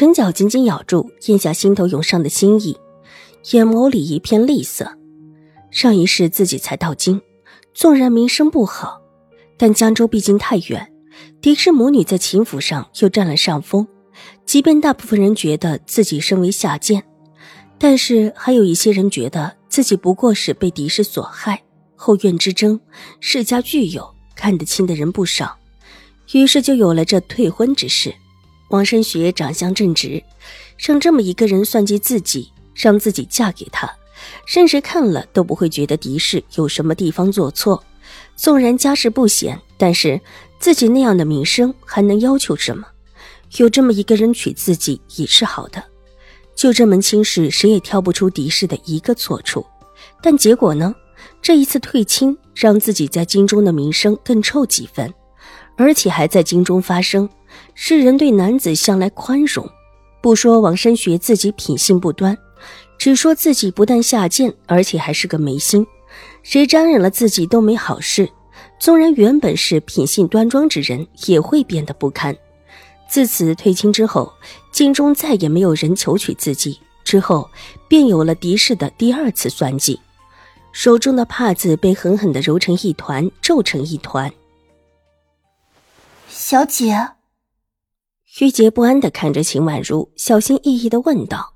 唇角紧紧咬住，咽下心头涌上的心意，眼眸里一片厉色。上一世自己才到京，纵然名声不好，但江州毕竟太远，狄氏母女在秦府上又占了上风。即便大部分人觉得自己身为下贱，但是还有一些人觉得自己不过是被狄氏所害。后院之争，世家具有，看得清的人不少，于是就有了这退婚之事。王申学长相正直，让这么一个人算计自己，让自己嫁给他，甚至看了都不会觉得狄氏有什么地方做错。纵然家世不显，但是自己那样的名声还能要求什么？有这么一个人娶自己也是好的。就这门亲事，谁也挑不出狄氏的一个错处。但结果呢？这一次退亲，让自己在京中的名声更臭几分，而且还在京中发生。世人对男子向来宽容，不说王申学自己品性不端，只说自己不但下贱，而且还是个没心。谁沾染了自己都没好事。纵然原本是品性端庄之人，也会变得不堪。自此退亲之后，京中再也没有人求娶自己。之后便有了敌视的第二次算计，手中的帕子被狠狠地揉成一团，皱成一团。小姐。玉洁不安的看着秦婉如，小心翼翼的问道，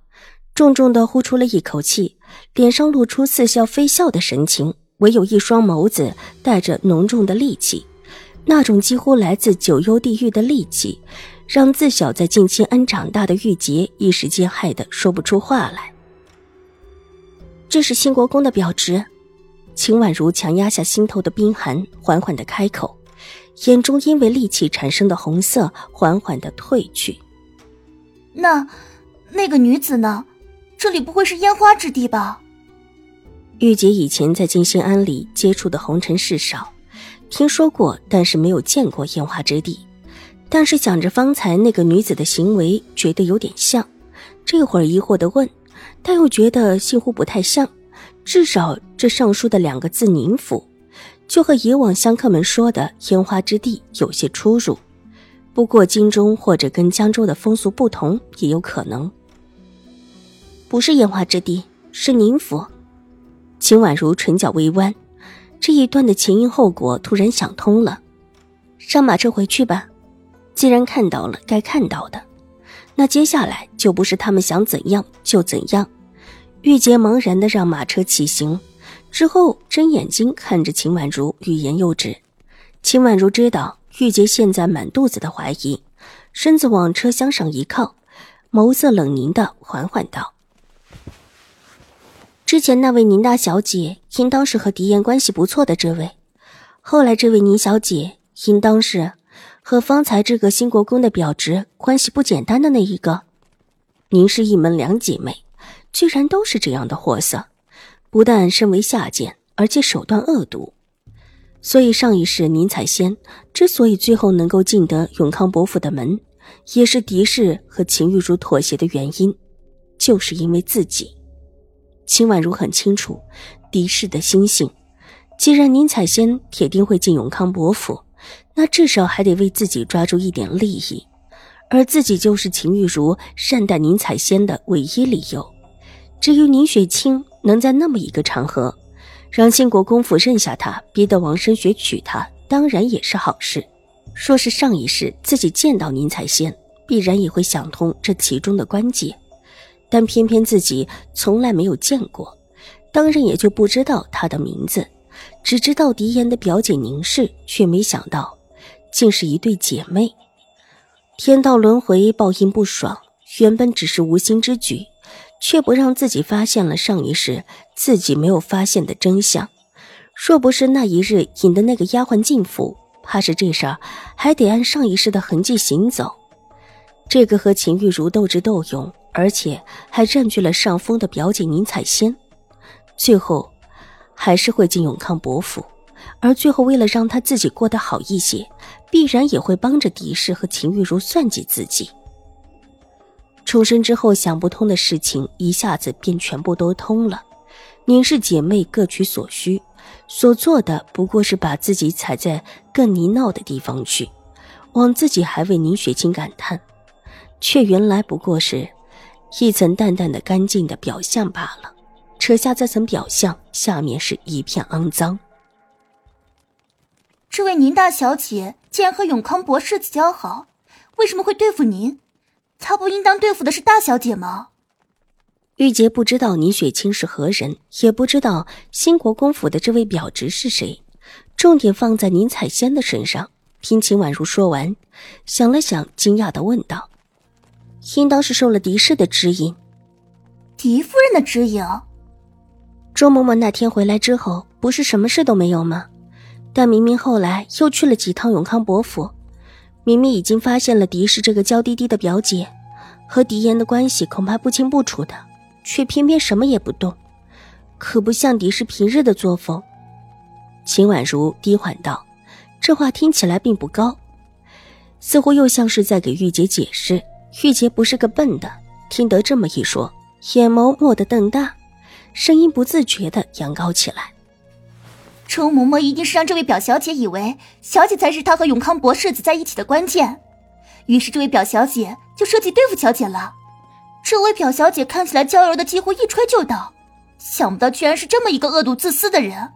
重重的呼出了一口气，脸上露出似笑非笑的神情，唯有一双眸子带着浓重的戾气，那种几乎来自九幽地狱的戾气，让自小在静心庵长大的玉洁一时间害得说不出话来。这是兴国公的表侄，秦婉如强压下心头的冰寒，缓缓的开口。眼中因为戾气产生的红色缓缓的褪去。那，那个女子呢？这里不会是烟花之地吧？玉洁以前在静心庵里接触的红尘事少，听说过，但是没有见过烟花之地。但是想着方才那个女子的行为，觉得有点像。这会儿疑惑的问，但又觉得似乎不太像。至少这上书的两个字“宁府”。就和以往香客们说的烟花之地有些出入，不过京中或者跟江州的风俗不同，也有可能。不是烟花之地，是宁府。秦婉如唇角微弯，这一段的前因后果突然想通了。上马车回去吧，既然看到了该看到的，那接下来就不是他们想怎样就怎样。玉洁茫然的让马车起行。之后，睁眼睛看着秦婉如，欲言又止。秦婉如知道玉洁现在满肚子的怀疑，身子往车厢上一靠，眸色冷凝的缓缓道：“之前那位宁大小姐，应当是和狄言关系不错的这位；后来这位宁小姐，应当是和方才这个兴国公的表侄关系不简单的那一个。您是一门两姐妹，居然都是这样的货色。”不但身为下贱，而且手段恶毒，所以上一世宁采仙之所以最后能够进得永康伯府的门，也是狄氏和秦玉茹妥协的原因，就是因为自己。秦婉如很清楚狄氏的心性，既然宁采仙铁定会进永康伯府，那至少还得为自己抓住一点利益，而自己就是秦玉茹善待宁采仙的唯一理由。至于宁雪清。能在那么一个场合，让兴国公府认下他，逼得王生学娶她，当然也是好事。说是上一世自己见到宁采仙，必然也会想通这其中的关节，但偏偏自己从来没有见过，当然也就不知道她的名字，只知道狄言的表姐宁氏，却没想到，竟是一对姐妹。天道轮回，报应不爽，原本只是无心之举。却不让自己发现了上一世自己没有发现的真相。若不是那一日引的那个丫鬟进府，怕是这事儿还得按上一世的痕迹行走。这个和秦玉茹斗智斗勇，而且还占据了上风的表姐宁采仙，最后还是会进永康伯府。而最后，为了让他自己过得好一些，必然也会帮着狄氏和秦玉茹算计自己。重生之后想不通的事情，一下子便全部都通了。宁氏姐妹各取所需，所做的不过是把自己踩在更泥淖的地方去，往自己还为宁雪清感叹，却原来不过是一层淡淡的干净的表象罢了。扯下这层表象，下面是一片肮脏。这位宁大小姐竟然和永康伯世子交好，为什么会对付您？她不应当对付的是大小姐吗？玉洁不知道宁雪清是何人，也不知道兴国公府的这位表侄是谁，重点放在宁采仙的身上。听秦婉如说完，想了想，惊讶的问道：“应当是受了狄氏的指引。”狄夫人的指引？周嬷嬷那天回来之后，不是什么事都没有吗？但明明后来又去了几趟永康伯府，明明已经发现了狄氏这个娇滴滴的表姐和狄言的关系恐怕不清不楚的。却偏偏什么也不动，可不像狄氏平日的作风。秦婉如低缓道：“这话听起来并不高，似乎又像是在给玉洁解释。玉洁不是个笨的，听得这么一说，眼眸蓦地瞪大，声音不自觉的扬高起来。周嬷嬷一定是让这位表小姐以为小姐才是她和永康伯世子在一起的关键，于是这位表小姐就设计对付小姐了。”这位表小姐看起来娇柔的几乎一吹就倒，想不到居然是这么一个恶毒自私的人。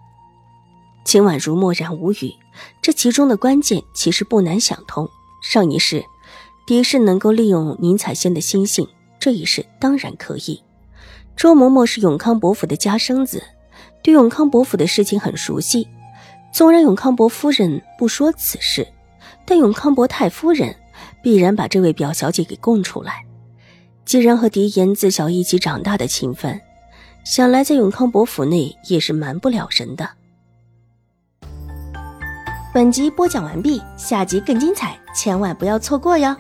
秦婉如默然无语，这其中的关键其实不难想通。上一世，狄氏能够利用宁采仙的心性，这一世当然可以。周嬷嬷是永康伯府的家生子，对永康伯府的事情很熟悉。纵然永康伯夫人不说此事，但永康伯太夫人必然把这位表小姐给供出来。既然和狄言自小一起长大的情分，想来在永康伯府内也是瞒不了人的。本集播讲完毕，下集更精彩，千万不要错过哟。